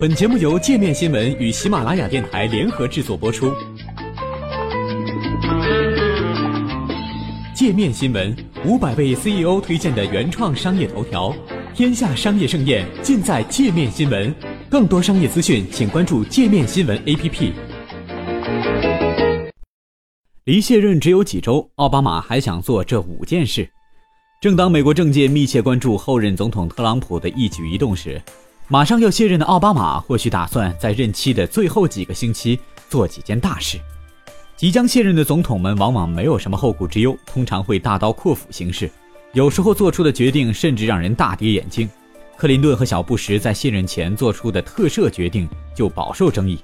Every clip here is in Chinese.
本节目由界面新闻与喜马拉雅电台联合制作播出。界面新闻五百位 CEO 推荐的原创商业头条，天下商业盛宴尽在界面新闻。更多商业资讯，请关注界面新闻 APP。离卸任只有几周，奥巴马还想做这五件事。正当美国政界密切关注后任总统特朗普的一举一动时，马上要卸任的奥巴马或许打算在任期的最后几个星期做几件大事。即将卸任的总统们往往没有什么后顾之忧，通常会大刀阔斧行事，有时候做出的决定甚至让人大跌眼镜。克林顿和小布什在卸任前做出的特赦决定就饱受争议，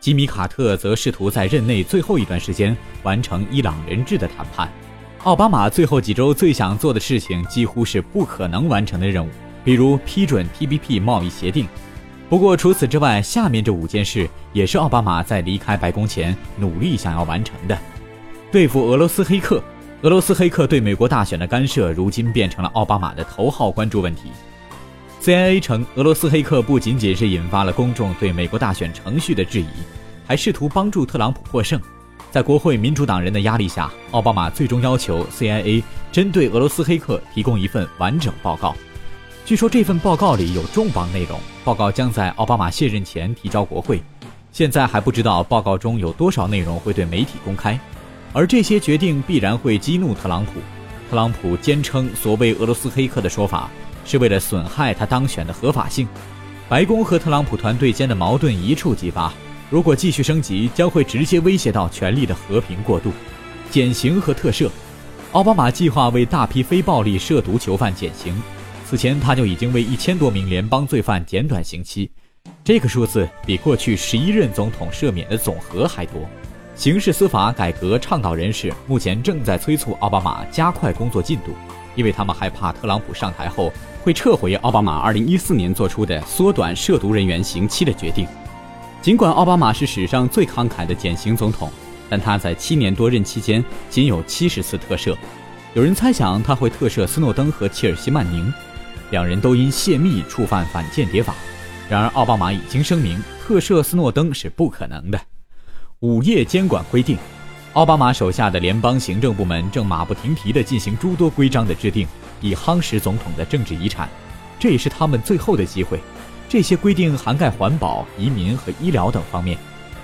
吉米·卡特则试图在任内最后一段时间完成伊朗人质的谈判。奥巴马最后几周最想做的事情几乎是不可能完成的任务。比如批准 TPP 贸易协定。不过除此之外，下面这五件事也是奥巴马在离开白宫前努力想要完成的：对付俄罗斯黑客。俄罗斯黑客对美国大选的干涉，如今变成了奥巴马的头号关注问题。CIA 称，俄罗斯黑客不仅仅是引发了公众对美国大选程序的质疑，还试图帮助特朗普获胜。在国会民主党人的压力下，奥巴马最终要求 CIA 针对俄罗斯黑客提供一份完整报告。据说这份报告里有重磅内容，报告将在奥巴马卸任前提交国会。现在还不知道报告中有多少内容会对媒体公开，而这些决定必然会激怒特朗普。特朗普坚称所谓俄罗斯黑客的说法是为了损害他当选的合法性。白宫和特朗普团队间的矛盾一触即发，如果继续升级，将会直接威胁到权力的和平过渡。减刑和特赦，奥巴马计划为大批非暴力涉毒囚犯减刑。此前他就已经为一千多名联邦罪犯减短刑期，这个数字比过去十一任总统赦免的总和还多。刑事司法改革倡导人士目前正在催促奥巴马加快工作进度，因为他们害怕特朗普上台后会撤回奥巴马二零一四年做出的缩短涉毒人员刑期的决定。尽管奥巴马是史上最慷慨的减刑总统，但他在七年多任期间仅有七十次特赦。有人猜想他会特赦斯诺登和切尔西·曼宁。两人都因泄密触犯反间谍法，然而奥巴马已经声明特赦斯诺登是不可能的。午夜监管规定，奥巴马手下的联邦行政部门正马不停蹄地进行诸多规章的制定，以夯实总统的政治遗产。这也是他们最后的机会。这些规定涵盖环保、移民和医疗等方面。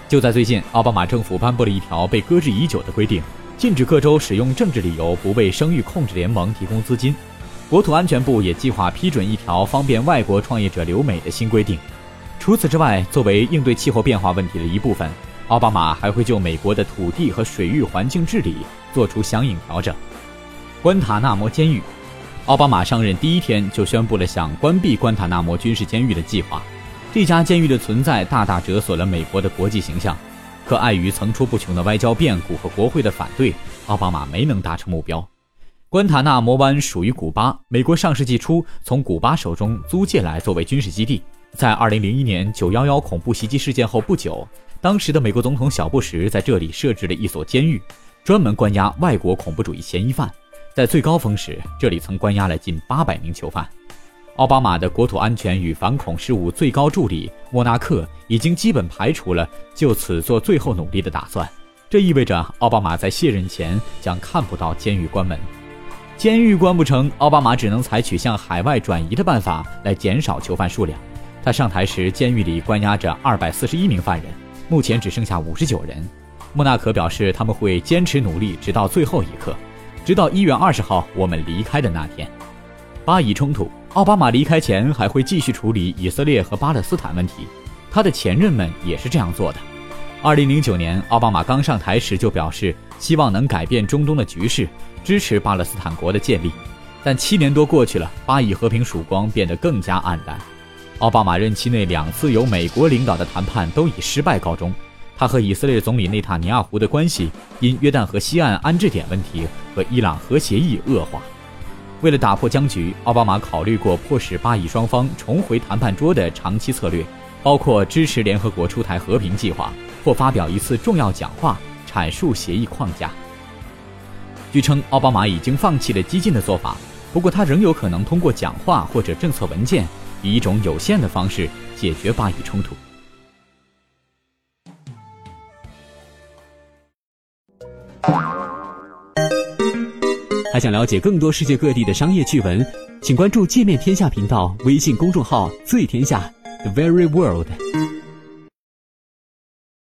就在最近，奥巴马政府颁布了一条被搁置已久的规定，禁止各州使用政治理由不为生育控制联盟提供资金。国土安全部也计划批准一条方便外国创业者留美的新规定。除此之外，作为应对气候变化问题的一部分，奥巴马还会就美国的土地和水域环境治理做出相应调整。关塔纳摩监狱，奥巴马上任第一天就宣布了想关闭关塔纳摩军事监狱的计划。这家监狱的存在大大折损了美国的国际形象，可碍于层出不穷的外交变故和国会的反对，奥巴马没能达成目标。关塔纳摩湾属于古巴，美国上世纪初从古巴手中租借来作为军事基地。在2001年911恐怖袭击事件后不久，当时的美国总统小布什在这里设置了一所监狱，专门关押外国恐怖主义嫌疑犯。在最高峰时，这里曾关押了近800名囚犯。奥巴马的国土安全与反恐事务最高助理莫纳克已经基本排除了就此做最后努力的打算，这意味着奥巴马在卸任前将看不到监狱关门。监狱关不成，奥巴马只能采取向海外转移的办法来减少囚犯数量。他上台时，监狱里关押着二百四十一名犯人，目前只剩下五十九人。莫纳可表示，他们会坚持努力，直到最后一刻，直到一月二十号我们离开的那天。巴以冲突，奥巴马离开前还会继续处理以色列和巴勒斯坦问题，他的前任们也是这样做的。二零零九年，奥巴马刚上台时就表示。希望能改变中东的局势，支持巴勒斯坦国的建立。但七年多过去了，巴以和平曙光变得更加黯淡。奥巴马任期内两次由美国领导的谈判都以失败告终。他和以色列总理内塔尼亚胡的关系因约旦河西岸安置点问题和伊朗核协议恶化。为了打破僵局，奥巴马考虑过迫使巴以双方重回谈判桌的长期策略，包括支持联合国出台和平计划或发表一次重要讲话。阐述协议框架。据称奥巴马已经放弃了激进的做法，不过他仍有可能通过讲话或者政策文件，以一种有限的方式解决巴以冲突。还想了解更多世界各地的商业趣闻，请关注界面天下频道微信公众号最天下 the very world。